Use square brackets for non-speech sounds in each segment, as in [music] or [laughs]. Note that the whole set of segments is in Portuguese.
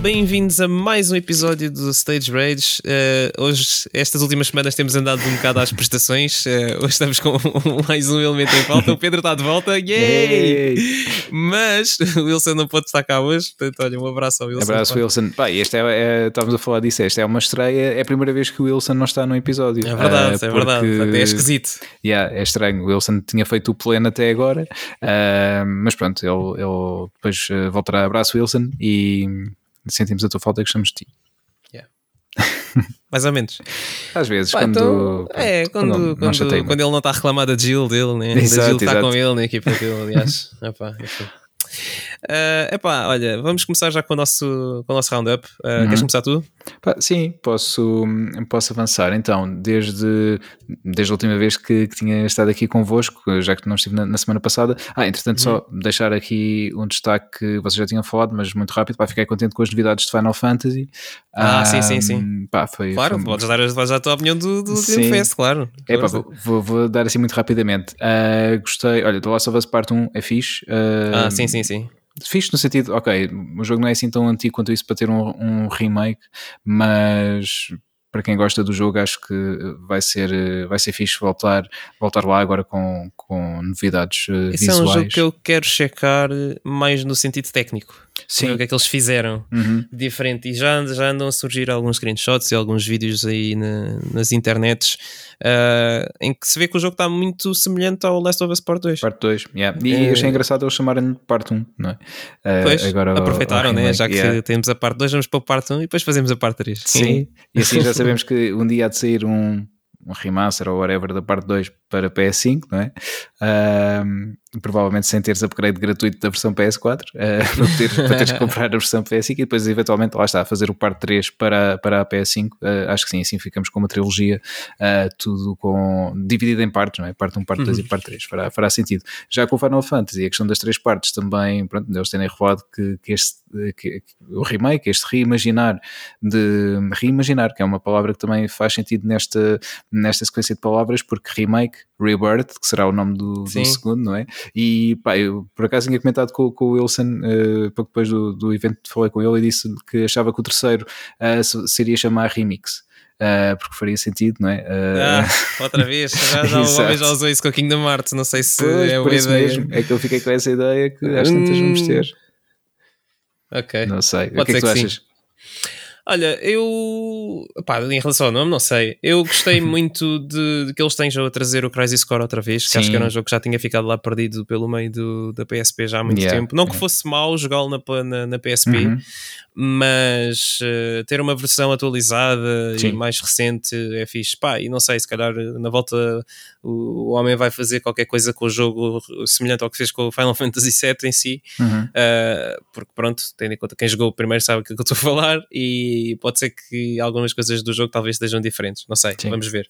bem-vindos a mais um episódio do Stage Rage. Uh, hoje, estas últimas semanas, temos andado um bocado às prestações. Uh, hoje estamos com [laughs] mais um elemento em falta. O Pedro está de volta, yay! Mas o Wilson não pode estar cá hoje, portanto, olha, um abraço ao Wilson. Abraço. Wilson. Pá, este é, é, estávamos a falar disso, esta é uma estreia, é a primeira vez que o Wilson não está no episódio. É verdade, uh, é verdade, é esquisito. Yeah, é estranho. O Wilson tinha feito o pleno até agora, mas pronto, ele, ele depois voltará. Abraço, Wilson, e sentimos a tua falta e gostamos de ti. Yeah. [laughs] Mais ou menos. Às vezes, Pá, quando, então, é, quando, quando, quando, quando, ele não está a reclamar da Jill dele, né? Exato, da Jill está com ele na equipa dele, aliás. [laughs] Enfim. Uh, epá, olha, vamos começar já com o nosso, com o nosso roundup. Uh, uhum. Queres começar tu? sim, posso, posso avançar. Então, desde, desde a última vez que, que tinha estado aqui convosco, já que não estive na, na semana passada. Ah, entretanto, uhum. só deixar aqui um destaque que vocês já tinham falado, mas muito rápido. Pá, fiquei contente com as novidades de Final Fantasy. Ah, sim, sim, sim. Pá, foi, claro, foi... podes dar, dar a tua opinião do, do Fest, claro. É, pá, vou, vou, dar assim muito rapidamente. Uh, gostei, olha, The Last of Us Part 1 é fixe. Uh, ah, sim, sim, sim fixe no sentido, ok, o jogo não é assim tão antigo quanto isso para ter um, um remake, mas para quem gosta do jogo acho que vai ser, vai ser fixe voltar, voltar lá agora com, com novidades Esse visuais. é um jogo que eu quero checar mais no sentido técnico. Sim. O que é que eles fizeram uhum. diferente. E já, já andam a surgir alguns screenshots e alguns vídeos aí na, nas internets uh, em que se vê que o jogo está muito semelhante ao Last of Us Part 2. Parte 2, yeah. E é... achei engraçado eles chamarem Parte 1, não é? Uh, pois, agora aproveitaram, né? já que yeah. temos a Parte 2, vamos para o Parte 1 e depois fazemos a Parte 3. Sim, e assim [laughs] já sabemos que um dia há de sair um um remaster ou whatever da parte 2 para PS5, não é? Um, provavelmente sem teres upgrade gratuito da versão PS4, uh, para, ter, para teres que [laughs] comprar a versão PS5 e depois eventualmente lá está, fazer o parte 3 para, para a PS5. Uh, ah, acho que sim, assim ficamos com uma trilogia, uh, tudo com dividido em partes, não é? Parte 1, parte 2 uhum. e parte 3, fará, fará sentido. Já com o Final Fantasy, a questão das três partes também, pronto, eles terem revelado que, que este que, que, o remake, este reimaginar de reimaginar, que é uma palavra que também faz sentido nesta, nesta sequência de palavras, porque remake, rebirth, que será o nome do, do segundo, não é? E pá, eu por acaso tinha comentado com, com o Wilson, uh, pouco depois do, do evento, falei com ele e disse que achava que o terceiro uh, seria chamar Remix. Uh, porque faria sentido, não é? Uh... Ah, [laughs] outra vez, já, já, homem já usou isso com o Kingdom Hearts, não sei se pois, é uma ideia. Mesmo, é que eu fiquei com essa ideia que às tantas vamos ter. Ok. Não sei. Pode o que é que tu achas? Sim. Olha, eu. Pá, em relação ao nome, não sei. Eu gostei [laughs] muito de, de, que eles tenham a trazer o Crisis Core outra vez, que acho que era um jogo que já tinha ficado lá perdido pelo meio do, da PSP já há muito yeah. tempo. Não que fosse mau jogá-lo na, na, na, PSP, uhum. mas uh, ter uma versão atualizada Sim. e mais recente é fixe. Pá, e não sei, se calhar na volta o, o homem vai fazer qualquer coisa com o jogo semelhante ao que fez com o Final [laughs] Fantasy VII em si, uhum. uh, porque pronto, tendo em conta quem jogou primeiro sabe o que, é que eu estou a falar e pode ser que algumas coisas do jogo talvez estejam diferentes, não sei, Sim. vamos ver.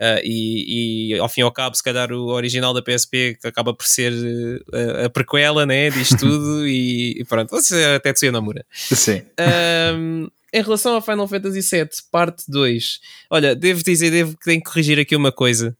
Uh, e, e, ao fim e ao cabo, se calhar o original da PSP acaba por ser uh, a prequela, né? Disto [laughs] tudo e, e pronto, você até Tsuya Namura. Sim. Um, em relação ao Final Fantasy VII, parte 2, olha, devo dizer, devo tenho que corrigir aqui uma coisa: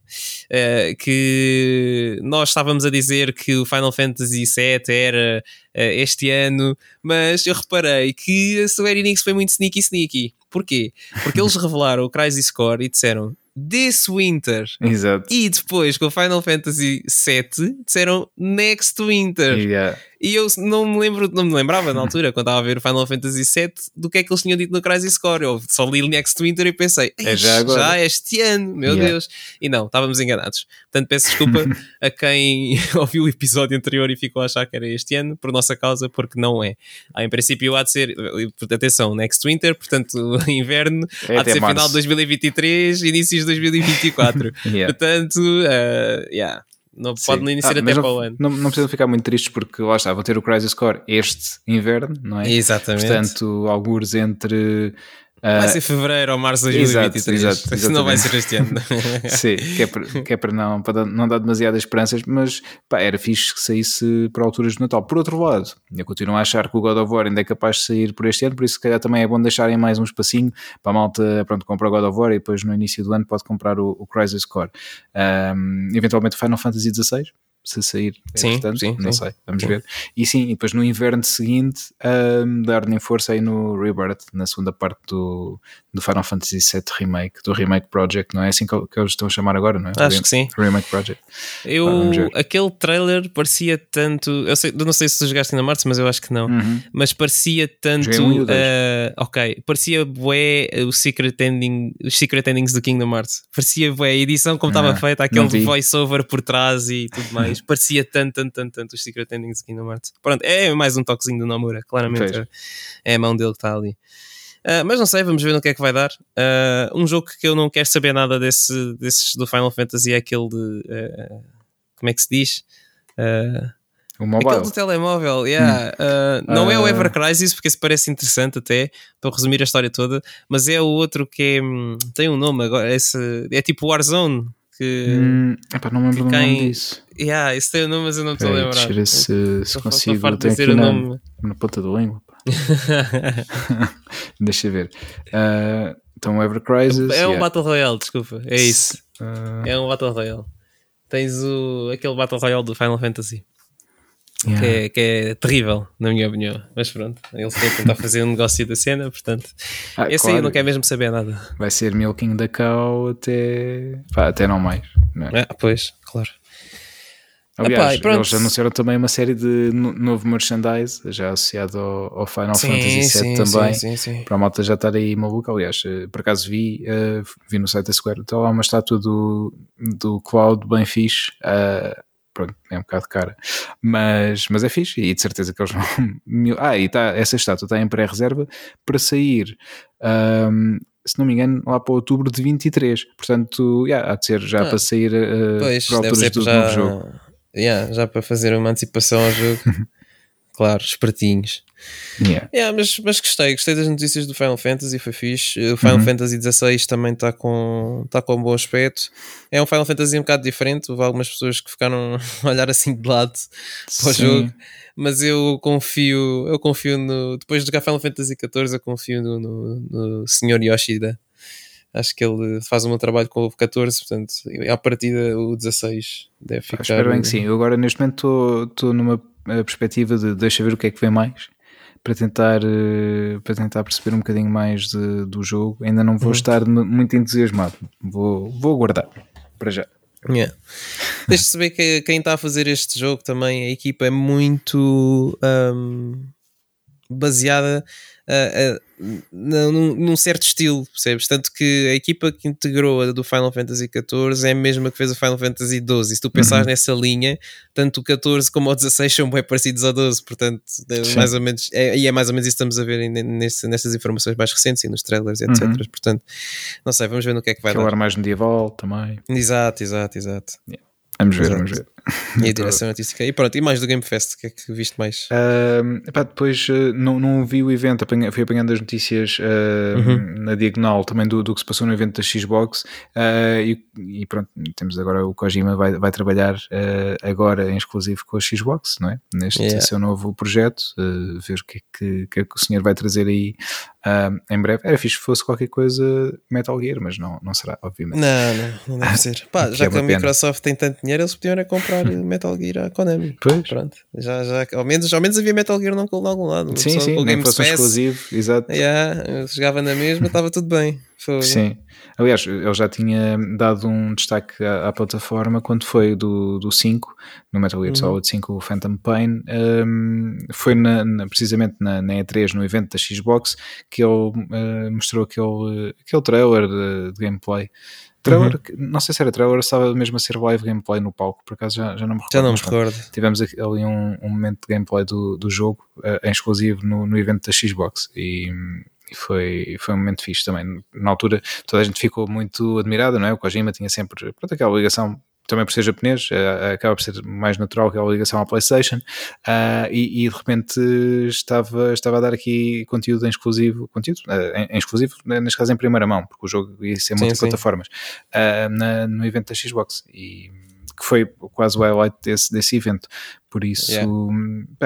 uh, que nós estávamos a dizer que o Final Fantasy VII era uh, este ano, mas eu reparei que a Square Enix foi muito sneaky sneaky. Porquê? Porque eles [laughs] revelaram o Crisis Core e disseram This Winter. Exato. E depois com o Final Fantasy VII disseram Next Winter. Yeah. E eu não me lembro, não me lembrava na altura, quando estava a ver o Final Fantasy VII, do que é que eles tinham dito no Crisis Core. Eu só li Next Winter e pensei, é já, agora. já este ano, meu yeah. Deus. E não, estávamos enganados. Portanto, peço desculpa [laughs] a quem [laughs] ouviu o episódio anterior e ficou a achar que era este ano, por nossa causa, porque não é. Ah, em princípio há de ser, atenção, Next Winter, portanto, [laughs] inverno, é há de ser março. final de 2023, inícios de 2024. yeah. Portanto, uh, yeah. Não pode nem ser ah, até para o ano. Não, não precisam ficar muito tristes porque lá está, vou ter o Crisis Core este inverno, não é? Exatamente. Portanto, alguns entre Vai ser fevereiro ou março de 2023. Exato, exato, [laughs] não vai ser este ano. Sim, que é para, que é para, não, para não dar demasiadas esperanças, mas pá, era fixe que saísse para alturas de Natal. Por outro lado, eu continuo a achar que o God of War ainda é capaz de sair por este ano, por isso se calhar também é bom deixarem mais um espacinho para a malta, pronto, comprar o God of War e depois no início do ano pode comprar o, o Crisis Core. Um, eventualmente o Final Fantasy XVI se sair. Sim, portanto, sim, não sim, sei, vamos sim. ver. E sim, e depois no inverno seguinte, um, dar-lhe força aí no Rebirth, na segunda parte do, do Final Fantasy VII Remake, do Remake Project, não é assim que, que eles estão a chamar agora, não é? Acho que sim. Remake Project. Eu, ah, aquele trailer parecia tanto. Eu, sei, eu não sei se tu jogaste na Marte, mas eu acho que não. Uhum. Mas parecia tanto. Um uh, ok, parecia bué o Secret Ending, os Secret Endings do Kingdom Hearts. Parecia bué a edição como estava ah, feita, aquele voice-over por trás e tudo mais. [laughs] parecia tanto, tanto, tanto, tanto os Secret Endings do Kingdom Hearts. Pronto, é mais um toquezinho do Nomura, claramente. É, é a mão dele que está ali. Uh, mas não sei, vamos ver no que é que vai dar. Uh, um jogo que eu não quero saber nada desse, desses do Final Fantasy é aquele de. Uh, como é que se diz? o mobile. Aquele do telemóvel, yeah. Hum. não é o Ever Crisis, porque esse parece interessante até, para resumir a história toda, mas é o outro que é, hum, tem um nome agora, esse, é tipo Warzone. Que, hum, epa, não me lembro quem, nome disso. Yeah, esse tem o um nome, mas eu não estou a lembrar. Deixa ver se, se consigo. Eu tenho aqui na, nome. na ponta do língua. [laughs] Deixa ver. Uh, então, Ever Crisis. É um yeah. Battle Royale, desculpa. É isso. Uh... É um Battle Royale. Tens o, aquele Battle Royale do Final Fantasy. Yeah. Que, é, que, é, terrível, na minha opinião. Mas pronto, eles estão a tentar fazer um negócio da cena, portanto, ah, esse claro. aí não quer mesmo saber nada. Vai ser milking da cow até, pá, até não mais. Não é? Ah, pois, claro. Aliás, Epá, eles anunciaram também uma série de novo merchandise já associado ao, ao Final sim, Fantasy VII também. Sim, sim, para a malta já estar aí maluca. Aliás, eh, por acaso vi, uh, vi no site da Square, está lá uma estátua do, do Cloud bem fixe. Uh, pronto, é um bocado cara, mas, mas é fixe e de certeza que eles vão. [laughs] ah, e tá, essa estátua está em pré-reserva para sair. Um, se não me engano, lá para outubro de 23. Portanto, yeah, há de ser já ah, para sair uh, pois, por alturas do já... novo jogo yeah, já para fazer uma antecipação ao jogo. [laughs] claro, espertinhos. Yeah. Yeah, mas, mas gostei, gostei das notícias do Final Fantasy, foi fixe. O Final uhum. Fantasy XVI também está com, tá com um bom aspecto. É um Final Fantasy um bocado diferente. Houve algumas pessoas que ficaram [laughs] a olhar assim de lado para o jogo, mas eu confio, eu confio no. Depois de jogar Final Fantasy XIV, eu confio no, no, no Sr. Yoshida acho que ele faz um trabalho com o 14, portanto, à partida o 16 deve ficar. Ah, espero bem que sim. Eu agora neste momento estou numa eh, perspectiva de deixa ver o que é que vem mais para tentar, eh, para tentar perceber um bocadinho mais de, do jogo. Ainda não vou uhum. estar muito entusiasmado, vou, vou aguardar para já. Yeah. Deixa-se ver que quem está a fazer este jogo também, a equipa é muito um, baseada num, num, certo estilo, percebes? Tanto que a equipa que integrou a do Final Fantasy XIV é a mesma que fez o Final Fantasy XII. E se tu pensares uhum. nessa linha, tanto o 14 como o 16 são bem parecidos ao 12, portanto, é mais ou menos, é, e é mais ou menos isso que estamos a ver neste, nestas informações mais recentes e nos trailers, etc. Uhum. Portanto, não sei, vamos ver no que é que vai Aquele dar. mais medieval também. Exato, exato, exato. Yeah. Vamos ver, Exato. vamos ver. E a direção artística. E pronto, e mais do Game Fest, o que é que viste mais? Uh, epá, depois uh, não, não vi o evento, fui apanhando as notícias uh, uhum. na diagonal também do, do que se passou no evento da Xbox uh, e, e, pronto, temos agora o Kojima vai, vai trabalhar agora em exclusivo com a Xbox, não é? Neste yeah. seu novo projeto, ver o que é que, que, é que o senhor vai trazer aí em breve. Era fixe que fosse qualquer coisa Metal Gear, mas não, não será, obviamente. Não, não, não deve [laughs] ser. Pá, já é que a Microsoft tem tanto dinheiro, eles podiam comprar Metal Gear à Konami. Pois. Pronto. Já, já, ao, menos, ao menos havia Metal Gear não com algum lado. Sim, sim, com nem fosse um exclusivo, exato. Yeah, jogava na mesma, estava tudo bem. Foi. Sim. Aliás, ele já tinha dado um destaque à, à plataforma quando foi do, do 5, no Metal Gear uhum. Solid 5, o Phantom Pain. Um, foi na, na, precisamente na, na, E3, no evento da Xbox, que ele uh, mostrou aquele, aquele trailer de, de gameplay. Trailer, uhum. não sei se era trailer estava mesmo a ser live gameplay no palco, por acaso já, já não me recordo. Já não me recordo. Tivemos ali um, um momento de gameplay do, do jogo uh, em exclusivo no, no evento da Xbox e, e, foi, foi um momento fixe também. Na altura toda a gente ficou muito admirada, não é? O Kojima tinha sempre pronto, aquela ligação também por ser japonês, uh, acaba por ser mais natural aquela ligação à PlayStation, uh, e, e, de repente estava, estava a dar aqui conteúdo em exclusivo, conteúdo uh, em, em, exclusivo, neste caso em primeira mão, porque o jogo ia ser multiplataformas, no evento da Xbox. E que foi quase o highlight desse, desse evento. Por isso yeah.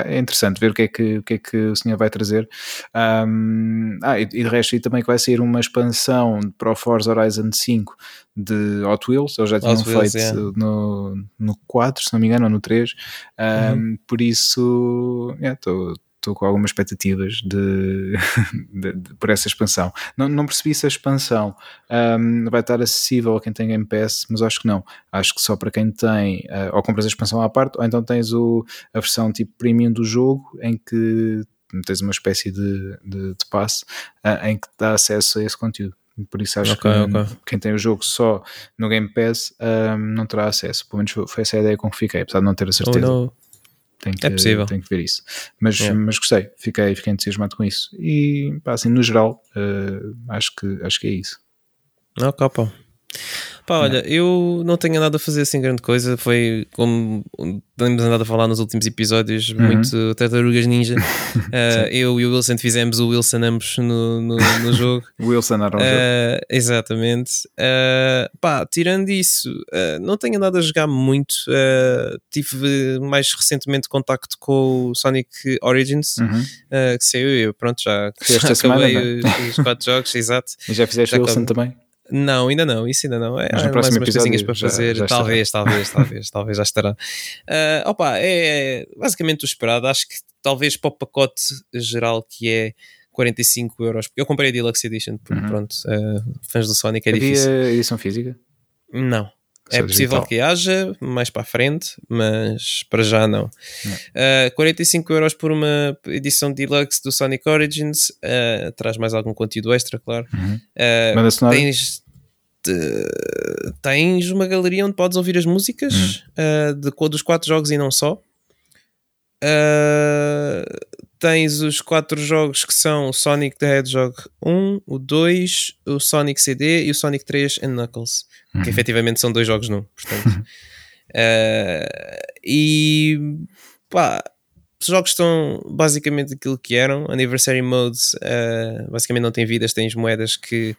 é interessante ver o que é que o, que é que o senhor vai trazer. Um, ah, e, e de resto, e também que vai sair uma expansão para o Forza Horizon 5 de Hot Wheels, eles já tinham Hot feito yeah. no, no 4, se não me engano, ou no 3. Um, uhum. Por isso, estou. Yeah, estou com algumas expectativas de, [laughs] de, de, por essa expansão. Não, não percebi se a expansão um, vai estar acessível a quem tem Game Pass, mas acho que não. Acho que só para quem tem, uh, ou compras a expansão à parte, ou então tens o, a versão tipo premium do jogo, em que tens uma espécie de, de, de passe uh, em que dá acesso a esse conteúdo. Por isso acho okay, que okay. quem tem o jogo só no Game Pass um, não terá acesso. Pelo menos foi essa a ideia com que fiquei, apesar de não ter a certeza. Oh, tenho que, é possível. Tenho que ver isso. Mas, é. mas gostei, fiquei, fiquei entusiasmado com isso. E pá, assim, no geral, uh, acho, que, acho que é isso. Não, capa. Pá, olha, eu não tenho nada a fazer assim grande coisa. Foi como temos andado a falar nos últimos episódios, uhum. muito Tartarugas Ninja. [laughs] uh, eu e o Wilson fizemos o Wilson ambos no, no, no [laughs] jogo. Wilson era um uh, jogo. Exatamente. Uh, pá, tirando isso, não tenho andado a jogar muito. tive mais recentemente contacto com o Sonic Origins, uhum. que saiu eu, pronto, já, já [laughs] acabei semana, os, os quatro jogos, exato. E já fizeste o Wilson acabei. também? Não, ainda não, isso ainda não. É, Mas no próximo mais umas coisinhas para fazer. Já, já talvez, talvez, talvez, talvez já estará. Uh, opa, é basicamente o esperado. Acho que talvez para o pacote geral que é 45 euros. Eu comprei a Deluxe Edition, porque uhum. pronto, uh, fãs do Sonic é Havia difícil. edição física? Não. É possível digital. que haja mais para a frente, mas para já não. não. Uh, 45 euros por uma edição deluxe do Sonic Origins, uh, traz mais algum conteúdo extra, claro. Uhum. Uh, tens, tens uma galeria onde podes ouvir as músicas uhum. uh, de, dos quatro jogos e não só. Tens os quatro jogos que são o Sonic the Hedgehog 1, o 2, o Sonic CD e o Sonic 3 and Knuckles uhum. que efetivamente são dois jogos num, portanto. uh, [laughs] e pá, os jogos estão basicamente aquilo que eram. Anniversary Modes uh, basicamente não tem vidas, tens moedas que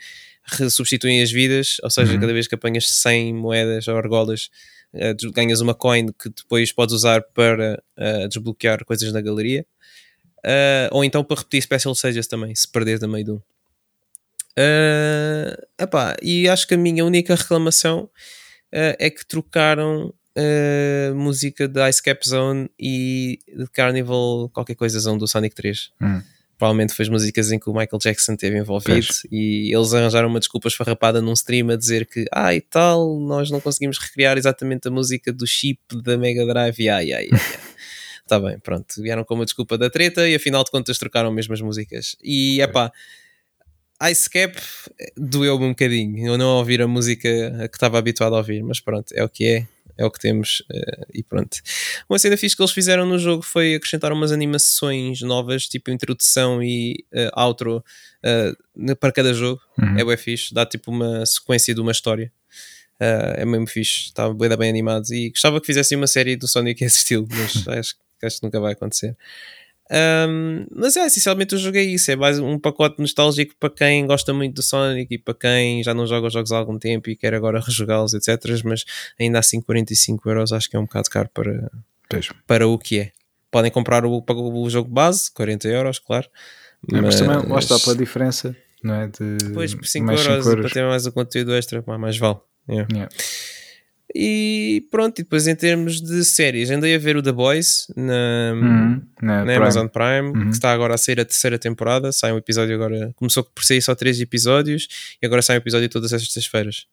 substituem as vidas, ou seja, uhum. cada vez que apanhas 100 moedas ou argolas, uh, ganhas uma coin que depois podes usar para uh, desbloquear coisas na galeria. Ou então para repetir Special Sages também, se perderes a meio de um. Uh, epá, e acho que a minha única reclamação uh, é que trocaram uh, música de Ice Cap Zone e de Carnival, qualquer coisa zone do Sonic 3. Hum. Provavelmente foi as músicas em que o Michael Jackson esteve envolvido pois. e eles arranjaram uma desculpa esfarrapada num stream a dizer que, ah, e tal, nós não conseguimos recriar exatamente a música do chip da Mega Drive. Ai, ai, ai. Está bem, pronto. Vieram com uma desculpa da treta e afinal de contas trocaram mesmo as músicas. E é pá. Ice Cap doeu-me um bocadinho. Eu não ouvir a música que estava habituado a ouvir, mas pronto, é o que é, é o que temos uh, e pronto. Uma cena fixe que eles fizeram no jogo foi acrescentar umas animações novas, tipo introdução e uh, outro uh, para cada jogo. Uhum. É bem fixe, dá tipo uma sequência de uma história. é mesmo fixe, estava bem, bem animado e gostava que fizessem uma série do Sonic [laughs] esse estilo, mas acho, acho que nunca vai acontecer. Um, mas é, essencialmente eu joguei isso. É mais um pacote nostálgico para quem gosta muito do Sonic e para quem já não joga os jogos há algum tempo e quer agora rejogá-los, etc. Mas ainda assim, 45 euros acho que é um bocado caro para, para o que é. Podem comprar o, o jogo base, 40 euros, claro. É, mas, mas também lá está pela diferença, não é? De depois por 5 euros, 5 euros, para ter mais o conteúdo extra, mais vale. Yeah. Yeah. E pronto, e depois em termos de séries, andei a ver o The Boys na, uhum, na, na Amazon Prime, uhum. que está agora a sair a terceira temporada. Sai um episódio agora, começou por sair só três episódios e agora sai um episódio todas as sextas-feiras.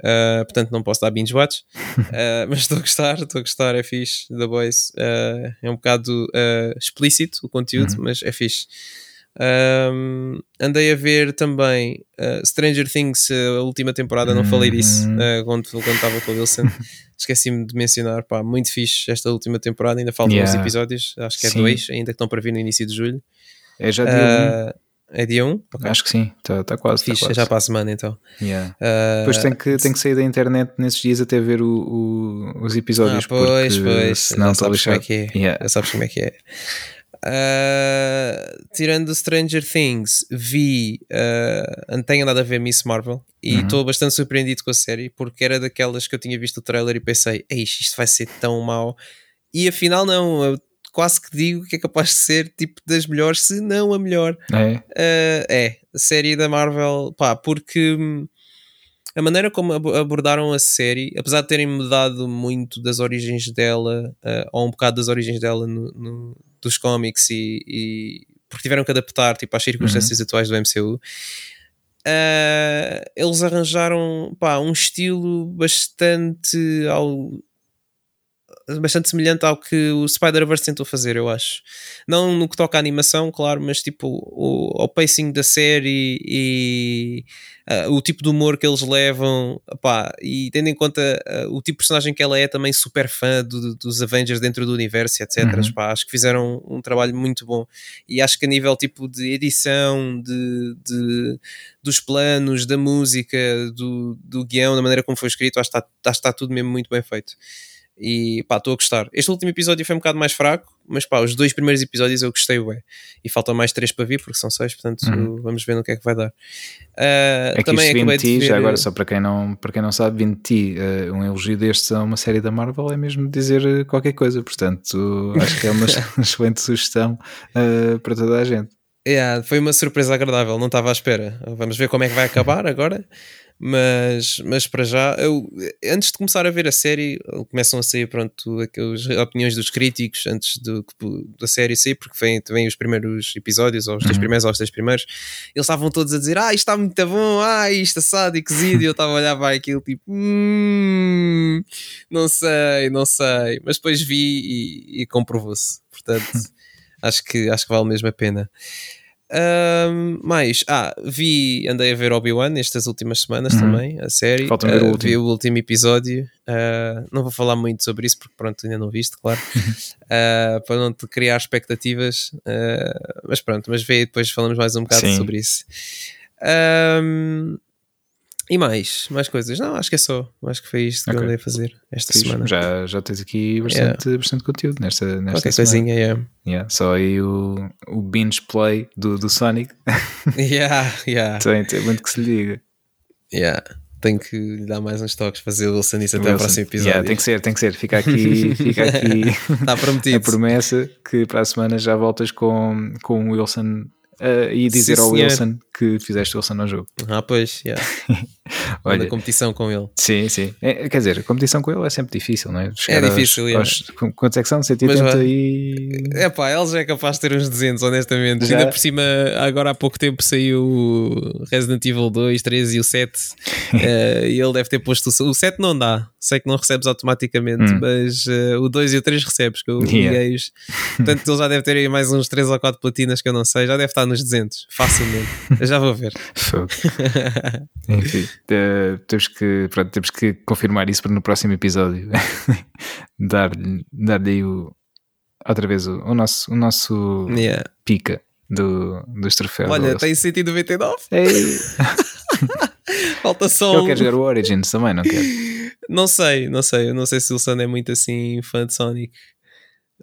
Uh, portanto, não posso dar binge watch, uh, [laughs] mas estou a gostar, estou a gostar, é fixe. The Boys uh, é um bocado explícito o conteúdo, uhum. mas é fixe. Um, andei a ver também uh, Stranger Things, a última temporada, não falei disso uh, quando, quando estava com o Wilson. [laughs] Esqueci-me de mencionar, pá, muito fixe esta última temporada. Ainda faltam yeah. uns episódios, acho que é sim. dois, ainda que estão para vir no início de julho. É já dia 1. Uh, é dia 1? Okay. Acho que sim, está tá quase. Fixe, tá quase. já para a semana então. Yeah. Uh, Depois tem que, tem que sair da internet nesses dias até ver o, o, os episódios. Ah, pois, pois, senão já sabes como é que é. Yeah. Já sabes como é que é. Uh, tirando Stranger Things, vi. Uh, tenho andado a ver Miss Marvel e uhum. estou uhum. bastante surpreendido com a série porque era daquelas que eu tinha visto o trailer e pensei, isto vai ser tão mau. E afinal, não. Eu quase que digo que é capaz de ser tipo das melhores, se não a melhor. É, uh, é a série da Marvel, pá, porque hum, a maneira como abordaram a série, apesar de terem mudado muito das origens dela, uh, ou um bocado das origens dela no, no, dos cómics, e, e, porque tiveram que adaptar tipo, às circunstâncias uhum. atuais do MCU, uh, eh, eles arranjaram pá, um estilo bastante ao, bastante semelhante ao que o Spider-Verse tentou fazer, eu acho. Não no que toca à animação, claro, mas tipo o, ao pacing da série e uh, o tipo de humor que eles levam, pá, e tendo em conta uh, o tipo de personagem que ela é, também super fã do, dos Avengers dentro do universo, etc. Uhum. Pá, acho que fizeram um, trabalho muito bom. E acho que a nível tipo de edição, de, de dos planos, da música, do, do guião, da maneira como foi escrito, acho que está, acho que está tudo mesmo muito bem feito. E pá, estou a gostar. Este último episódio foi um bocado mais fraco, mas pá, os dois primeiros episódios eu gostei, ué. E faltam mais três para vir, porque são seis, portanto uhum. vamos ver no que é que vai dar. Uh, é também acabei de ver... já agora, só para quem não, para quem não sabe, 20 uh, um elogio destes a uma série da Marvel é mesmo dizer uh, qualquer coisa, portanto acho que é uma [laughs] [laughs] excelente sugestão uh, para toda a gente. Yeah, foi uma surpresa agradável, não estava à espera. Vamos ver como é que vai acabar agora. Mas, mas para já, eu, antes de começar a ver a série, começam a sair pronto, aquelas opiniões dos críticos antes do, da série sair, porque vêm, vêm os primeiros episódios, ou os três uhum. primeiros, ou os três primeiros, eles estavam todos a dizer: Ah, isto está muito bom, ah, isto assado e cozido, e eu estava a olhar para aquilo tipo, hum, não sei, não sei, mas depois vi e, e comprovou-se, portanto, [laughs] acho que, acho que vale mesmo a pena. Um, mais, ah, vi, andei a ver Obi-Wan estas últimas semanas uhum. também, a série. Falta ver uh, o vi o último episódio. Uh, não vou falar muito sobre isso porque, pronto, ainda não viste, claro, uh, [laughs] para não te criar expectativas. mas pronto, mas vê depois falamos mais um bocado Sim. sobre isso. Um, e mais, mais coisas? Não, acho que é só. Acho que foi isto que okay. eu andei a fazer esta Fiz. semana. Já, já tens aqui bastante, yeah. bastante conteúdo nesta, nesta Qualquer semana. coisinha, yeah. yeah. Só aí o, o binge play do, do Sonic. [laughs] yeah, yeah. tem, tem muito que se lhe diga. Yeah. Tenho que lhe dar mais uns toques, fazer o Wilson isso até o próximo episódio. Yeah, tem que ser, tem que ser. Fica aqui, fica aqui Está [laughs] prometido. a promessa que para a semana já voltas com, com o Wilson uh, e dizer Sim, ao senhor. Wilson que fizeste Wilson no jogo. Ah, pois, yeah. [laughs] Olha, a competição com ele. Sim, sim. É, quer dizer, a competição com ele é sempre difícil, não é? Chegar é difícil, aos, aos, Quantos é que são? 180 Mas, e. É pá, ele já é capaz de ter uns 200, honestamente. Já? Ainda por cima, agora há pouco tempo saiu o Resident Evil 2, 3 e o 7. uh, [laughs] e ele deve ter posto o, o 7 não dá. Sei que não recebes automaticamente, hum. mas uh, o 2 e o 3 recebes, que eu liguei-os. Portanto, ele já deve ter aí mais uns 3 ou 4 platinas que eu não sei. Já deve estar nos 200, facilmente. eu já vou ver. [laughs] Enfim, [laughs] uh, temos, que, pronto, temos que confirmar isso para no próximo episódio [laughs] dar-lhe dar o, outra vez o, o nosso, o nosso yeah. pica do, dos troféus. Olha, tem 199. Ei. [laughs] [laughs] Falta só. Eu quero jogar o Origins também, não quero. Não sei, não sei. Eu não sei se o Sun é muito assim fã de Sonic.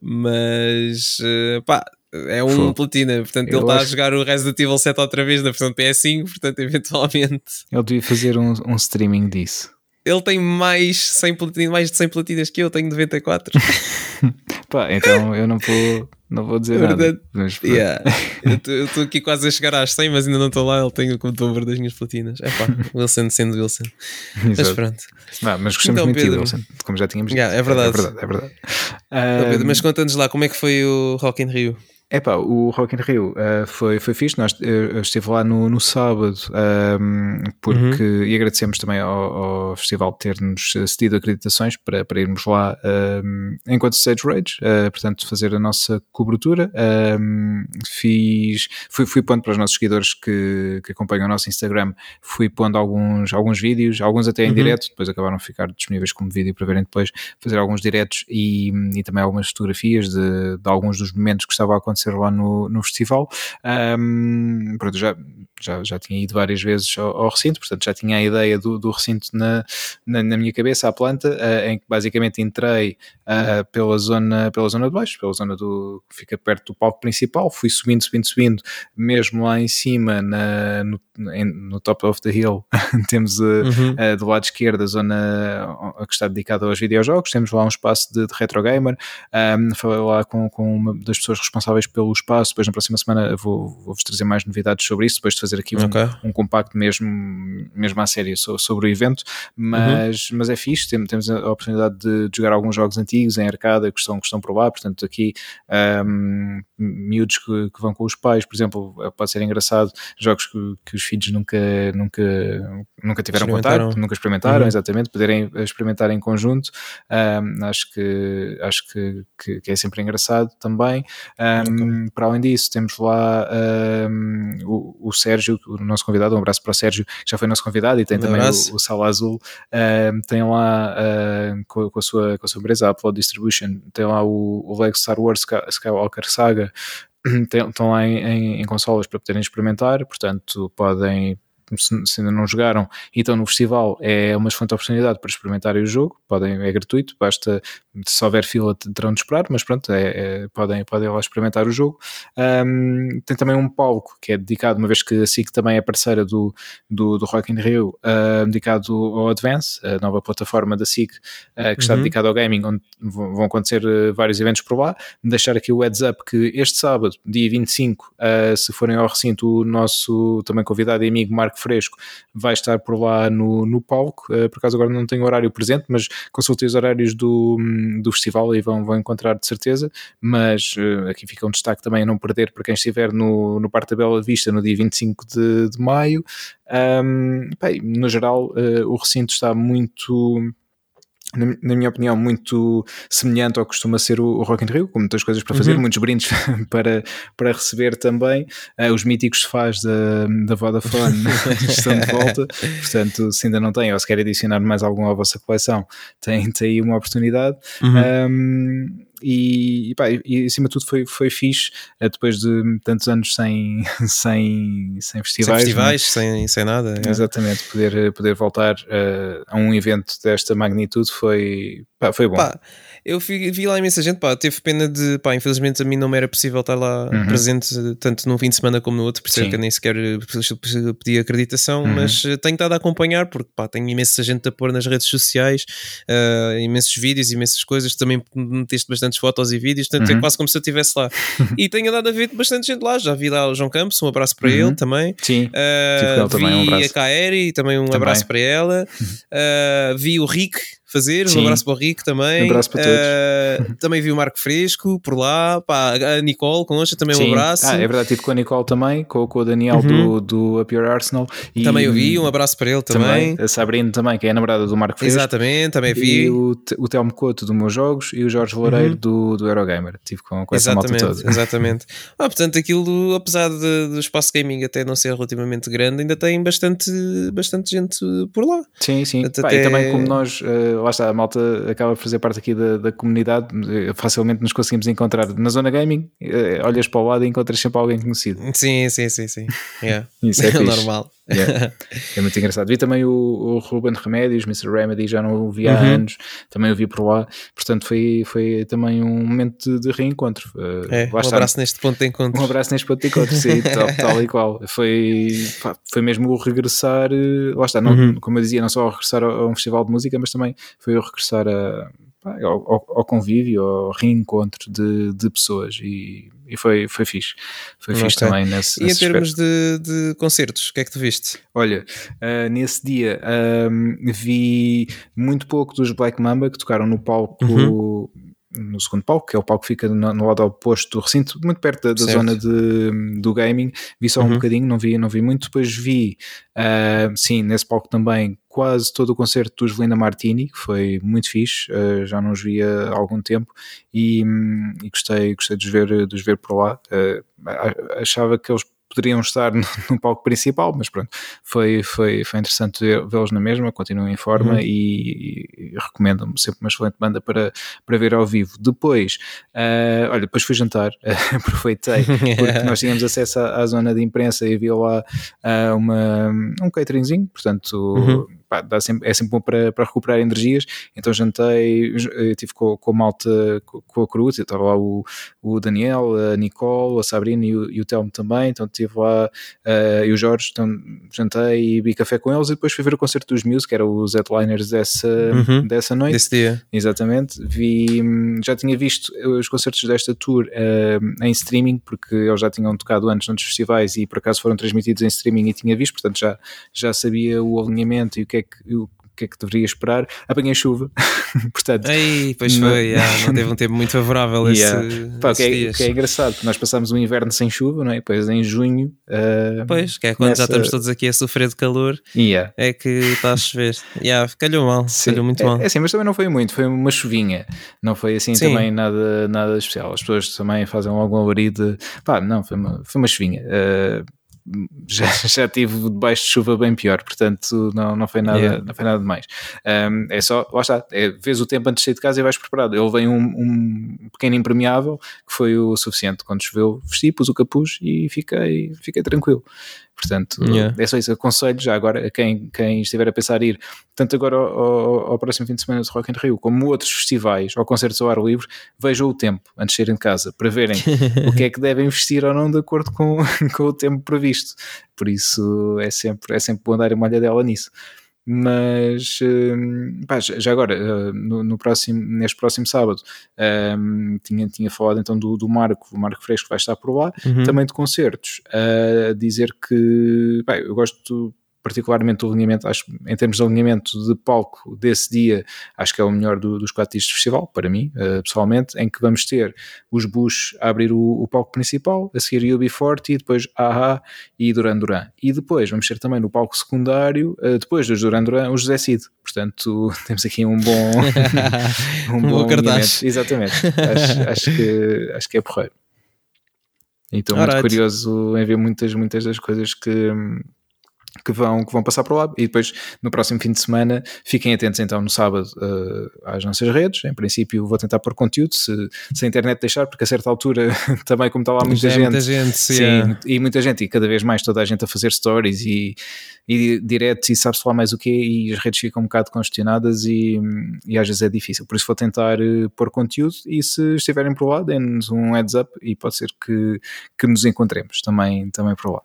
Mas uh, pá, é um platina, portanto eu ele está acho... a jogar o Resident Evil 7 outra vez na versão PS5, portanto eventualmente ele devia fazer um, um streaming disso. Ele tem mais, 100 platinas, mais de 100 platinas que eu, tenho 94. [laughs] Pá, então eu não vou, não vou dizer Verdade. nada. Mas, yeah. [laughs] eu estou aqui quase a chegar às 100, mas ainda não estou lá. Ele tem o dobro das minhas platinas. É pá, [laughs] Wilson sendo Wilson. mas pronto. Não, mas gostamos então, muito Pedro, de Wilson, como já tínhamos dito. Yeah, é verdade. É verdade, é verdade. Então, Pedro, mas conta-nos lá, como é que foi o Rock in Rio? Epá, o Rock in Rio uh, foi, foi fixe, Nós, eu estive lá no, no sábado um, porque, uhum. e agradecemos também ao, ao festival ter-nos cedido acreditações para, para irmos lá um, enquanto Stage Rage, uh, portanto fazer a nossa cobertura. Um, fiz, fui, fui pondo para os nossos seguidores que, que acompanham o nosso Instagram, fui pondo alguns, alguns vídeos, alguns até em uhum. direto, depois acabaram a ficar disponíveis como vídeo para verem depois, fazer alguns diretos e, e também algumas fotografias de, de alguns dos momentos que estava a acontecer acontecer lá no, no festival. Um, pronto, já, já, já tinha ido várias vezes ao, ao recinto, portanto já tinha a ideia do, do recinto na, na, na, minha cabeça, à planta, uh, em que basicamente entrei uh, pela, zona, pela zona de baixo, pela zona do que fica perto do palco principal, fui subindo, subindo, subindo, mesmo lá em cima, na, no, no top of the hill, [laughs] temos uh, uhum. do lado esquerdo a zona que está dedicada aos videojogos, temos lá um espaço de, de retro gamer, um, falei lá com, com uma das pessoas responsáveis pelo espaço, depois na próxima semana vou, vou-vos trazer mais novidades sobre isso, depois de fazer aqui okay. um, um, compacto mesmo, mesmo à série sobre o evento, mas, uhum. mas é fixe, temos, temos a oportunidade de, de, jogar alguns jogos antigos em arcada que estão, que estão por lá, portanto aqui um, miúdos que, que, vão com os pais, por exemplo, pode ser engraçado, jogos que, que os filhos nunca, nunca, nunca tiveram contato, nunca experimentaram, uhum. exatamente, poderem experimentar em conjunto, um, acho, que, acho que, que, que, é sempre engraçado também. Um, okay. Para além disso, temos lá o, o Sérgio o nosso convidado, um abraço para o Sérgio, que já foi nosso convidado e tem um também o, o, Sala Azul, uh, tem lá uh, com, com, a sua, com a sua empresa, a Upload Distribution, tem lá o, o Lego Star Wars Skywalker Saga, [clears throat] estão lá em, em, em, consolas para poderem experimentar, portanto podem se, ainda não jogaram e estão no festival, é uma excelente oportunidade para experimentarem o jogo. Podem, é gratuito, basta se houver fila terão de esperar, mas pronto, é, é, podem, podem lá experimentar o jogo. Um, tem também um palco que é dedicado, uma vez que a SIC também é parceira do, do, do Rock in Rio, uh, dedicado ao Advance, a nova plataforma da SIC, uh, que está uhum. dedicada ao gaming, onde vão acontecer uh, vários eventos por lá. Deixar aqui o heads up que este sábado, dia 25, se forem ao recinto, o nosso também convidado e amigo Marco Fresco vai estar por lá no, no palco. por acaso agora não tenho horário presente, mas consultei os horários do do festival e vão, vão encontrar de certeza, mas uh, aqui fica um destaque também a não perder para quem estiver no, no Parque da Bela Vista no dia 25 de, de maio. Um, bem, no geral, uh, o recinto está muito na minha opinião, muito semelhante ao que costuma ser o, Rock in Rio, com muitas coisas para fazer, uhum. muitos brindes [laughs] para, para receber também. Uh, os míticos faz da, da Vodafone [laughs] estão de volta, portanto, se ainda não têm, ou se querem adicionar mais algum à vossa coleção, têm, têm aí uma oportunidade. Uhum. Um, e, pá, e acima de tudo foi, foi fixe, eh, depois de tantos anos sem, [laughs] sem, sem festivais. Sem é? festivais, sem, sem nada. É. Exatamente, poder, poder voltar uh, a um evento desta magnitude foi, pá, foi bom. Pá, eu vi, vi, lá imensa gente, pá, teve pena de, pá, infelizmente a mim não me era possível estar lá uhum. presente tanto num fim de semana como no outro, por isso é que eu nem sequer pedi acreditação, uhum. mas eh, tenho estado a acompanhar porque, pá, tenho imensa gente a pôr nas redes sociais, uh, imensos vídeos, imensas coisas, também meteste bastantes fotos e vídeos, portanto é uhum. é quase como se eu estivesse lá. [laughs] e tenho andado a ver bastante gente lá, já vi lá o João Campos, um abraço para ele uhum. também. Sim, uh, vi também, um a Kaeri, também um também. abraço para ela. Uh, vi o Rick, fazer. Sim. Um abraço para o Rico também. Um abraço para todos. Uh, também vi o Marco Fresco por lá. Pá, a Nicole Concha também Sim. um abraço. Ah, é verdade, estive com a Nicole também, com, com o Daniel uhum. do, do Up Your Arsenal. E, também eu vi, um abraço para ele também. também. A Sabrina também, que é a namorada do Marco Fresco. Exatamente, também vi. E o, o Telmo Couto do Meus Jogos e o Jorge Loureiro uhum. do, do Eurogamer. Estive com, com essa exatamente, malta toda. Exatamente. [laughs] ah, portanto, aquilo, apesar de, do espaço gaming até não ser relativamente grande, ainda tem bastante, bastante gente por lá. Sim, sim. Pá, até... E também como nós, uh, lá está, a malta acaba por fazer parte aqui da, da comunidade, eh, facilmente nos conseguimos encontrar na zona gaming, eh, olhas para o lado e encontras sempre alguém conhecido. Sim, sim, sim, sim. Yeah. [laughs] Isso é [laughs] normal. Yeah. [laughs] É muito engraçado. Vi também o, o Ruben Remédios, Mr. Remedy, já não o vi há uhum. anos, também o vi por lá, portanto foi, foi também um momento de, de reencontro. Uh, é, um está. abraço neste ponto de encontro. Um abraço neste ponto de encontro, sim, tal, tal, e qual. Foi, pá, foi mesmo o regressar, lá está, não, uhum. como eu dizia, não só regressar a, a um festival de música, mas também foi o regressar a ao, ao, convívio, ao reencontro de, de pessoas e, e foi, foi fixe. Foi okay. fixe também nesse, E em termos de, de, concertos, o que é que tu viste? Olha, uh, nesse dia um, vi muito pouco dos Black Mamba que tocaram no palco. Uhum no segundo palco, que é o palco que fica no, no lado oposto do recinto, muito perto da, da zona de, do gaming. Vi só uhum. um bocadinho, não vi, não vi muito. Depois vi, uh, sim, nesse palco também, quase todo o concerto dos Linda Martini, que foi muito fixe, uh, já não os vi há algum tempo e, e, gostei, gostei de os ver, de os ver por lá. Uh, achava que eles poderiam estar [laughs] no, no, palco principal, mas pronto, foi, foi, foi interessante vê-los na mesma, continuam em forma uhum. e, e recomendo-me sempre uma excelente banda para, para ver ao vivo. Depois, uh, olha, depois fui jantar, [laughs] aproveitei, porque nós tínhamos acesso à, à, zona de imprensa e havia lá uh, uma, um cateringzinho, portanto. Uhum pá, dá sempre, é sempre bom para, para recuperar energias. Então jantei, estive com, com a malta, com a Cruz, estava lá o, o Daniel, a Nicole, a Sabrina e o, e o Telmo também. Então estive lá uh, e o Jorge. Então jantei e vi café com eles e depois fui ver o concerto dos Muse, que era os headliners dessa, uhum, dessa noite. Desse dia. Exatamente. Vi, já tinha visto os concertos desta tour uh, em streaming, porque eles já tinham tocado antes noutros festivais e por acaso foram transmitidos em streaming e tinha visto, portanto já, já sabia o alinhamento e o que é que, o que é que deveria esperar. Apanhei chuva, [laughs] portanto. Ei, pois não, foi, [laughs] yeah, não teve um tempo muito favorável yeah. esse, Pá, que, é, que é engraçado, porque nós passámos um inverno sem chuva, não é? Depois em junho. Uh, pois, que é quando nessa... já estamos todos aqui a sofrer de calor, yeah. é que está a chover. Yeah, calhou mal, Sim. calhou muito é, mal. É assim, mas também não foi muito, foi uma chuvinha, não foi assim Sim. também nada, nada especial. As pessoas também fazem algum alarido, pá, não, foi uma, foi uma chuvinha. Uh, já, [laughs] já tive debaixo de chuva bem pior, portanto não, não, foi, nada, yeah. não foi nada demais. Um, é só, lá está, é, vês o tempo antes de sair de casa e vais preparado. Ele vem um, um, pequeno impermeável que foi o suficiente. Quando choveu, vesti, pus o capuz e fiquei, fiquei tranquilo. Portanto, yeah. é só isso. Aconselho já agora a quem, quem estiver a pensar ir, tanto agora ao, ao, ao, próximo fim de semana de Rock in Rio, como outros festivais ou concertos ao ar livre, vejam o tempo antes de saírem de casa para verem [laughs] o que é que devem investir ou não de acordo com, [laughs] com o tempo previsto. Por isso é sempre, é sempre bom dar uma olhadela nisso mas hum, pá, já agora eh, no, no, próximo, neste próximo sábado um, tinha, tinha falado então do, do Marco, o Marco Fresco vai estar por lá, uhum. também de concertos, a dizer que pá, eu gosto particularmente o alinhamento, acho, em termos de alinhamento de palco desse dia, acho que é o melhor do, dos quatro dias de festival, para mim, uh, pessoalmente, em que vamos ter os Bush a abrir o, o palco principal, a seguir UB40 e depois AHA e Duran Duran. E depois vamos ter também no palco secundário, uh, depois dos Duran Duran, o José Cid. Portanto, [laughs] temos aqui um bom [laughs] um, um bom cartaz. Exatamente. acho, [laughs] acho, que, acho que é porreiro. E estou muito curioso em ver muitas, muitas das coisas que, que vão, que vão passar por lá. E depois, no próximo fim de semana, fiquem atentos então no sábado uh, às nossas redes. Em princípio, vou tentar pôr conteúdo, se, se a internet deixar, porque a certa altura, [laughs] também, como está lá muita gente, muita gente sim, yeah. e muita gente, e cada vez mais toda a gente a fazer stories e, e diretos e sabe-se lá mais o quê, e as redes ficam um bocado congestionadas e, e às vezes é difícil. Por isso, vou tentar uh, pôr conteúdo e se estiverem por lá, deem-nos um heads up e pode ser que, que nos encontremos também, também por lá.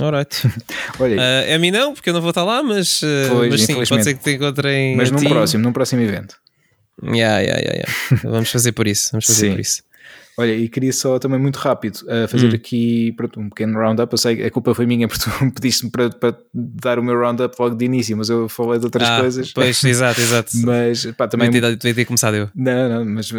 Alright. [laughs] Olha uh, a mim não, porque eu não vou estar lá, mas, uh, pois, mas sim, pode ser que te encontrem. Mas num ti. próximo, num próximo evento. Yeah, yeah, yeah, yeah. vamos fazer por isso. Vamos fazer sim. por isso. Olha, e queria só também muito rápido uh, fazer hum. aqui pronto, um pequeno roundup. Eu sei que a culpa foi minha [laughs] porque tu pediste-me para, para, dar o meu roundup logo de início, mas eu falei de outras ah, coisas. Pois, exato, exato. [laughs] mas pá, também. Devia ter, ter começado eu. Não, não, mas uh,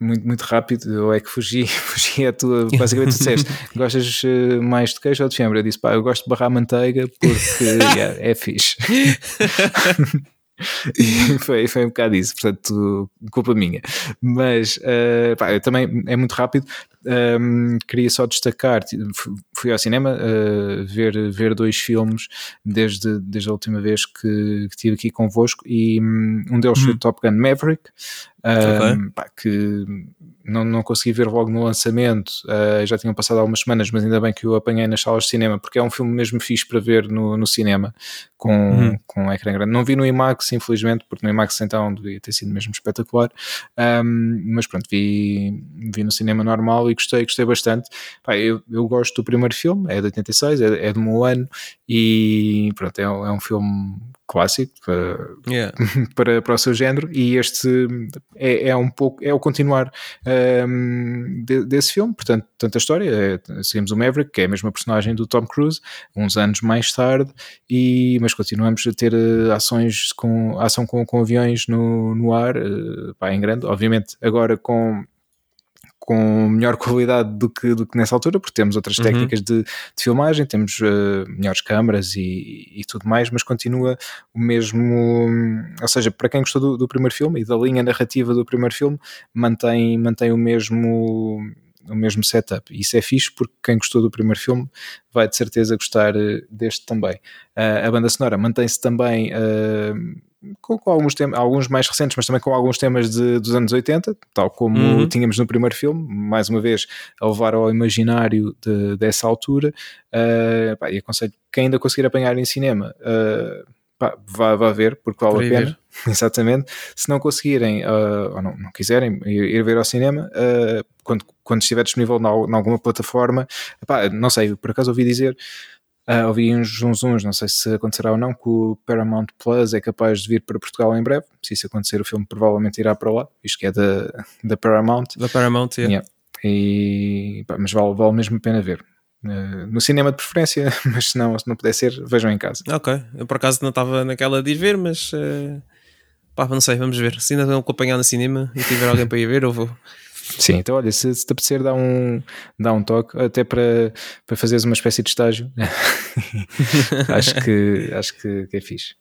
muito, muito rápido. Eu é que fugi, [laughs] fugi a tua. Basicamente, tu disseste: gostas uh, mais de queijo ou de fiambre? Eu disse: pá, eu gosto de barrar manteiga porque yeah, é fixe. E [laughs] foi, foi um bocado isso, portanto, culpa minha. Mas uh, pá, eu também é muito rápido. Um, queria só destacar: fui ao cinema uh, ver, ver dois filmes desde, desde a última vez que, que estive aqui convosco, e um, um deles foi o hum. Top Gun Maverick, um, pá, que não, não consegui ver logo no lançamento, uh, já tinham passado algumas semanas, mas ainda bem que eu apanhei nas salas de cinema, porque é um filme mesmo fixe para ver no, no cinema, com, uhum. com um ecrã grande. Não vi no IMAX, infelizmente, porque no IMAX então devia ter sido mesmo espetacular, um, mas pronto, vi, vi no cinema normal e gostei, gostei bastante. Pá, eu, eu gosto do primeiro filme, é de 86, é, é do meu ano, e pronto, é, é um filme clássico para, yeah. [laughs] para, para o seu género e este é, é um pouco é o continuar um, de, desse filme, portanto tanta história é, seguimos o Maverick que é a mesma personagem do Tom Cruise uns anos mais tarde e mas continuamos a ter uh, ações com ação com, com aviões no, no ar uh, pá, em grande, obviamente agora com com melhor qualidade do que, do que nessa altura, porque temos outras uhum. técnicas de, de, filmagem, temos uh, melhores câmaras e, e, tudo mais, mas continua o mesmo. Ou seja, para quem gostou do, do, primeiro filme e da linha narrativa do primeiro filme, mantém, mantém o mesmo o mesmo setup. Isso é fixe porque quem gostou do primeiro filme vai de certeza gostar deste também. a banda sonora mantém-se também com, com, alguns, temas, alguns mais recentes, mas também com alguns temas de, dos anos 80, tal como uhum. tínhamos no primeiro filme, mais uma vez a levar ao imaginário de, dessa altura. Uh, pá, e aconselho quem ainda conseguir apanhar em cinema. Uh, pá, vá, vá ver, porque vale a pena. [laughs] Exatamente. Se não conseguirem uh, ou não, não, quiserem ir, ver ao cinema, uh, quando, quando estiver disponível em alguma plataforma, pá, não sei, por acaso ouvi dizer Uh, ouvi uns uns, uns, não sei se acontecerá ou não, que o Paramount Plus é capaz de vir para Portugal em breve. Se isso acontecer, o filme provavelmente irá para lá, isto que é da, da Paramount. Da Paramount, yeah. yeah. E, pá, mas vale, vale mesmo a pena ver. Uh, no cinema de preferência, [laughs] mas se não, se não puder ser, vejam em casa. Ok, eu por acaso não estava naquela de ir ver, mas uh, pá, não sei, vamos ver. Se ainda vão acompanhar no cinema e tiver alguém para ir ver, eu vou. [laughs] Sim, então olha, se, se te apetecer dá um, dá um toque, até para, para fazeres uma espécie de estágio, [laughs] acho, que, acho que, que é fixe.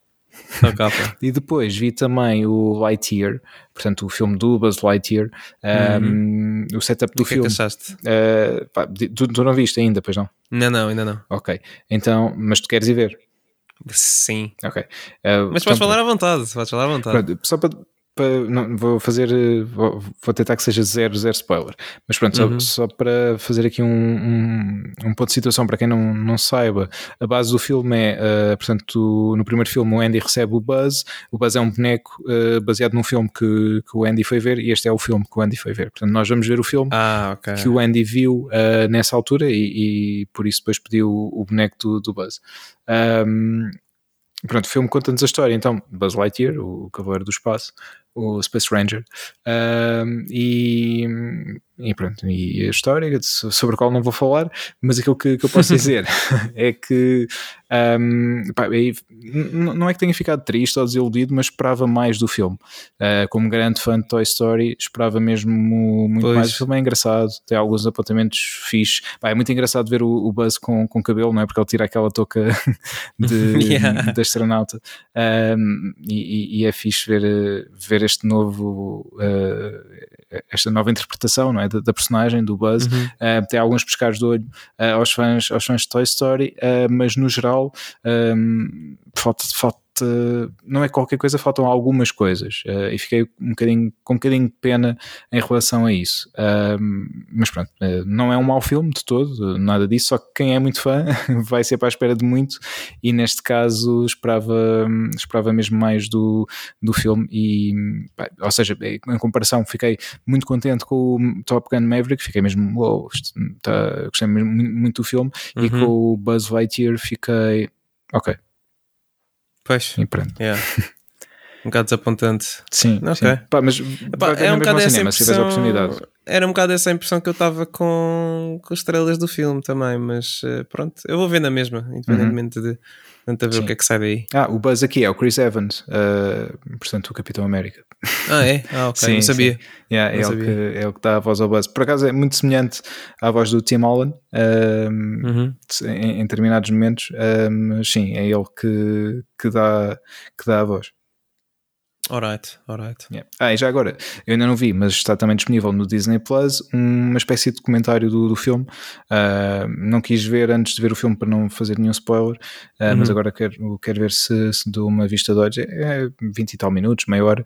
[laughs] e depois vi também o Lightyear, portanto o filme do Buzz Lightyear, um, uhum. o setup do que filme. É que achaste? Uh, pá, tu, tu, não viste ainda, pois não? Não, não, ainda não. Ok, então, mas tu queres ir ver? Sim. Ok. Uh, mas podes falar à vontade, podes falar à vontade. Pronto, só para para, não, vou fazer, vou, vou, tentar que seja zero, zero spoiler, mas pronto, uhum. só, só, para fazer aqui um, um, um, ponto de situação para quem não, não saiba, a base do filme é, uh, portanto, no primeiro filme o Andy recebe o Buzz, o Buzz é um boneco uh, baseado num filme que, que o Andy foi ver e este é o filme que o Andy foi ver, portanto nós vamos ver o filme ah, okay. que o Andy viu uh, nessa altura e, e, por isso depois pediu o, o boneco do, do Buzz. Um, pronto, o filme conta-nos a história, então Buzz Lightyear, o Cavaleiro do Espaço, o Space Ranger. E, e, pronto, e a história sobre a qual não vou falar, mas aquilo que, que eu posso [laughs] dizer [laughs] é que um, pá, não é que tenha ficado triste ou desiludido, mas esperava mais do filme. Uh, como grande fã de Toy Story, esperava mesmo muito pois. mais. O filme é engraçado, tem alguns apontamentos fixes. Pá, é muito engraçado ver o, o, Buzz com, com cabelo, não é? Porque ele tira aquela touca [laughs] de, yeah. de astronauta um, e, e, é fixe ver, ver este novo, uh, esta nova interpretação não é? da, da personagem, do Buzz. Uhum. Uh, tem alguns pescados de olho uh, aos, fãs, aos fãs de Toy Story, mas no geral um, falta, falta não é qualquer coisa, faltam algumas coisas uh, e fiquei um bocadinho, com um bocadinho de pena em relação a isso. Uh, mas pronto, uh, não é um mau filme de todo, nada disso, só que quem é muito fã [laughs] vai ser para a espera de muito e neste caso esperava, esperava mesmo mais do, do filme e, ou seja, em comparação fiquei muito contente com o Top Gun Maverick, fiquei mesmo, wow, tá, gostei mesmo muito do filme uhum. e com o Buzz Lightyear fiquei, ok, Pois. E pronto. Yeah. [laughs] um bocado desapontante. Sim, okay. sim. Pá, mas Epá, é um bocado essa cinema, impressão, se oportunidade. Era um bocado essa impressão que eu estava com, com as estrelas do filme também, mas uh, pronto, eu vou ver na mesma, independentemente uhum. de tentar ver sim. o que é que sai daí. Ah, o Buzz aqui é o Chris Evans, uh, portanto o Capitão América. Ah, é? Ah, ok, sim, não sabia. Yeah, não é, sabia. O que, é o que dá a voz ao Buzz. Por acaso é muito semelhante à voz do Tim Holland um, uhum. em, em, determinados momentos, um, mas sim, é ele que, que, dá, que dá a voz. Alright, alright. Yeah. Ah, e já agora, eu ainda não vi, mas está também disponível no Disney Plus uma espécie de documentário do, do filme. Uh, não quis ver antes de ver o filme para não fazer nenhum spoiler, uh, uhum. mas agora quero, quero ver se, se dou uma vista de olhos. É 20 e tal minutos, meia hora,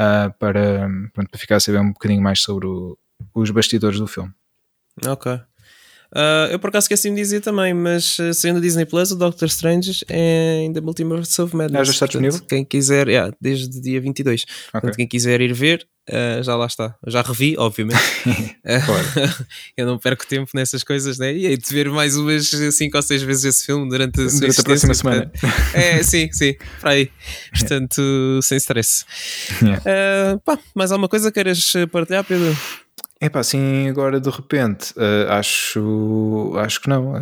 uh, para, pronto, para ficar a saber um bocadinho mais sobre o, os bastidores do filme. Ok. Uh, eu por acaso esqueci-me de dizer também, mas uh, sendo Disney Plus, o Doctor Strange é ainda Multiverse of Madness. Ah, já está disponível? Quem quiser, yeah, desde dia 22. Okay. Portanto, quem quiser ir ver, uh, já lá está. Já revi, obviamente. [laughs] [laughs] eu não perco tempo nessas coisas, né? E aí de ver mais umas 5 ou 6 vezes esse filme durante a, durante a próxima semana. é, sim, sim, para aí. Portanto, [laughs] sem stress. Yeah. pá, mais alguma coisa queres partilhar, Pedro? É pá, assim agora de repente, uh, acho, acho que não.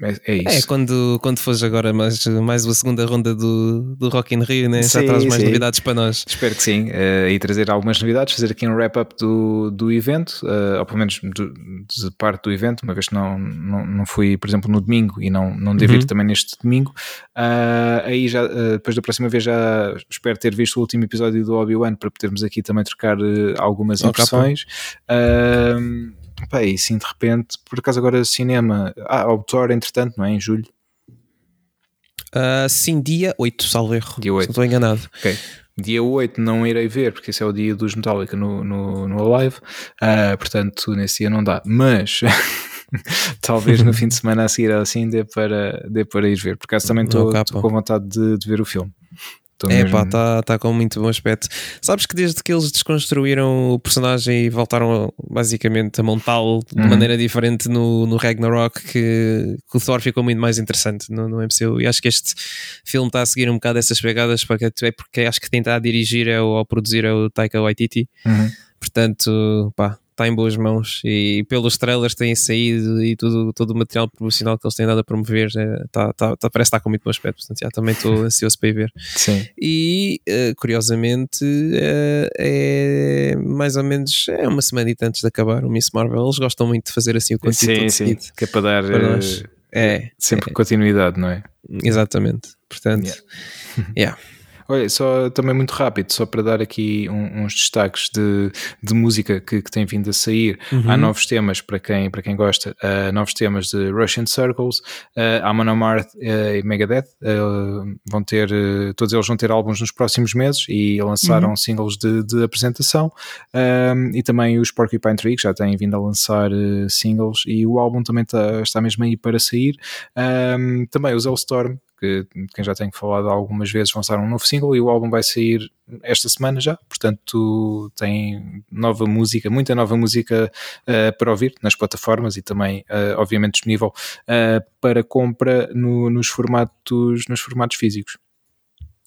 Uh, é, é, isso. É, quando, quando fores agora mais, mais uma segunda ronda do, do Rock in Rio, né? já traz mais sim. novidades para nós. Espero que sim. Uh, e trazer algumas novidades, fazer aqui um wrap-up do, do evento, uh, ou pelo menos do, de parte do evento, uma vez que não, não, não fui, por exemplo, no domingo e não, não devo uhum. ir também neste domingo. Uh, aí já, depois da próxima vez, já espero ter visto o último episódio do Obi-Wan para podermos aqui também trocar algumas impressões. Uh, pá, e sim, de repente, por acaso agora cinema, ah, o Thor, entretanto, não é? Em julho. Uh, sim, dia 8, salvo erro. Dia 8. Se não estou enganado. Ok. Dia 8 não irei ver, porque esse é o dia dos Metallica no, no, no Live, uh, portanto nesse dia não dá. Mas [laughs] talvez no fim de semana a seguir assim dê para, dê para ir ver, porque também estou com vontade de, de ver o filme. Tô é mesmo... pá, está tá com muito bom aspecto. Sabes que desde que eles desconstruíram o personagem e voltaram basicamente a montá-lo de uhum. maneira diferente no, no Ragnarok, que, que, o Thor ficou muito mais interessante no, no MCU. E acho que este filme está a seguir um bocado essas pegadas, porque, é porque acho que quem está a dirigir é o, ou produzir é o Taika Waititi. Uhum. Portanto, pá, está em boas mãos e pelos trailers que têm saído e tudo, todo o material promocional que eles têm dado a promover é, tá, tá, tá, parece estar com muito bom aspecto, portanto já, também estou [laughs] ansioso para ir ver. Sim. E uh, curiosamente uh, é mais ou menos é uma semana antes de acabar o Miss Marvel, eles gostam muito de fazer assim o conteúdo sim, sim, que é para dar para é, sempre é. continuidade, não é? Exatamente, portanto, yeah. yeah. [laughs] Olha, só também muito rápido, só para dar aqui um, uns destaques de, de música que, que tem vindo a sair. Uhum. Há novos temas para quem, para quem gosta, uh, novos temas de Russian Circles, uh, Amon Amarth uh, e Megadeth. Uh, vão ter, todos eles vão ter álbuns nos próximos meses e lançaram uhum. singles de, de apresentação. e também os Porcupine Tree, que já têm vindo a lançar singles, e o álbum também está, está mesmo aí para sair. também os Storm que quem já tem falado algumas vezes vão lançar um novo single e o álbum vai sair esta semana já, portanto tem nova música, muita nova música uh, para ouvir nas plataformas e também uh, obviamente disponível uh, para compra no, nos, formatos, nos formatos físicos.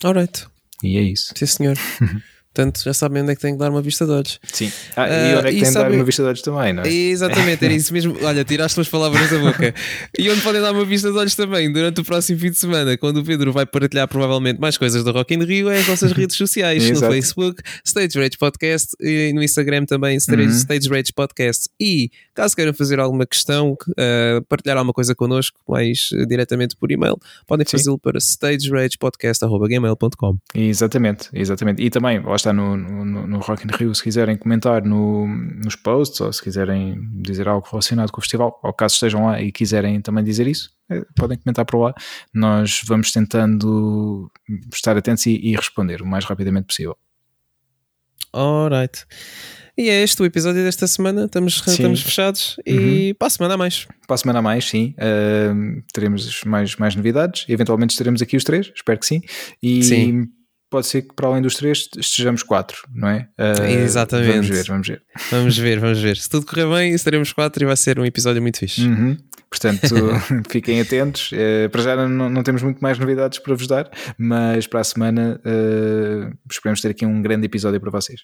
Alright. E é isso. Sim senhor. [laughs] Portanto, já sabem onde é que tem que dar uma vista de olhos. Sim. Ah, e onde é que uh, tem que dar uma vista de olhos também, não é? Exatamente, era isso mesmo. Olha, tiraste as palavras da boca. e onde podem dar uma vista de olhos também durante o próximo fim de semana, quando o Pedro vai partilhar provavelmente mais coisas da Rock in Rio, é as nossas [laughs] redes sociais, no Facebook, Stage Rage Podcast e no Instagram também, Stage, uhum. Stage Rage Podcast. E caso queiram fazer alguma questão, uh, partilhar alguma coisa connosco, mais uh, diretamente por e-mail, podem fazê-lo para stageragepodcast.gmail.com. Exatamente, exatamente. E também, lá está no, no, no Rock in Rio, se quiserem comentar no, nos posts ou se quiserem dizer algo relacionado com o festival, ou caso estejam lá e quiserem também dizer isso, eh, podem comentar por lá. Nós vamos tentando estar atentos e, e responder o mais rapidamente possível. Alright. E é este o episódio desta semana. Estamos, estamos fechados e uhum. para a semana a mais. Para a semana a mais, sim. Uh, teremos mais, mais novidades. Eventualmente estaremos aqui os três, espero que sim. E sim pode ser que para além dos três estejamos quatro, não é? Uh, Exatamente. Vamos ver, vamos ver. Vamos ver, vamos ver. Se tudo correr bem, estaremos quatro e vai ser um episódio muito fixe. Uhum. Portanto, [laughs] [laughs] fiquem atentos. Uh, para já não, não, temos muito mais novidades para vos dar, mas para a semana uh, esperemos ter aqui um grande episódio para vocês.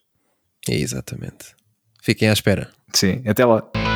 Exatamente. Fiquem à espera. Sim, até lá.